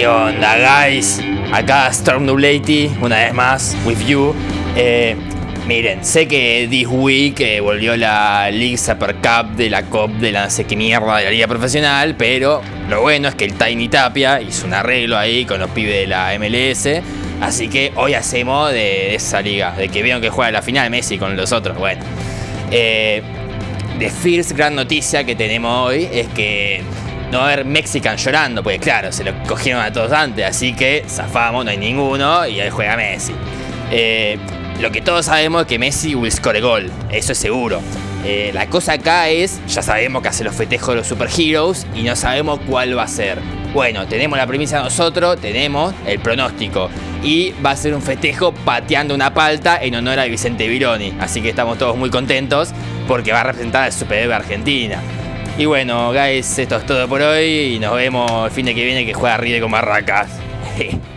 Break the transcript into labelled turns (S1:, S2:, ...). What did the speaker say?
S1: ¿Qué onda, guys? Acá Storm Nublati, una vez más, with you. Eh, miren, sé que this week eh, volvió la League Super Cup de la COP de la no sé qué mierda de la Liga Profesional, pero lo bueno es que el Tiny Tapia hizo un arreglo ahí con los pibes de la MLS. Así que hoy hacemos de esa liga, de que vieron que juega la final Messi con los otros. Bueno, eh, the first gran noticia que tenemos hoy es que no haber Mexican llorando, pues claro, se lo cogieron a todos antes, así que zafamos, no hay ninguno y ahí juega Messi. Eh, lo que todos sabemos es que Messi will score gol, eso es seguro. Eh, la cosa acá es, ya sabemos que hace los festejos de los superheroes y no sabemos cuál va a ser. Bueno, tenemos la premisa nosotros, tenemos el pronóstico. Y va a ser un festejo pateando una palta en honor a Vicente Vironi. Así que estamos todos muy contentos porque va a representar al Superhéroe Argentina. Y bueno, guys, esto es todo por hoy y nos vemos el fin de que viene que juega River con Barracas.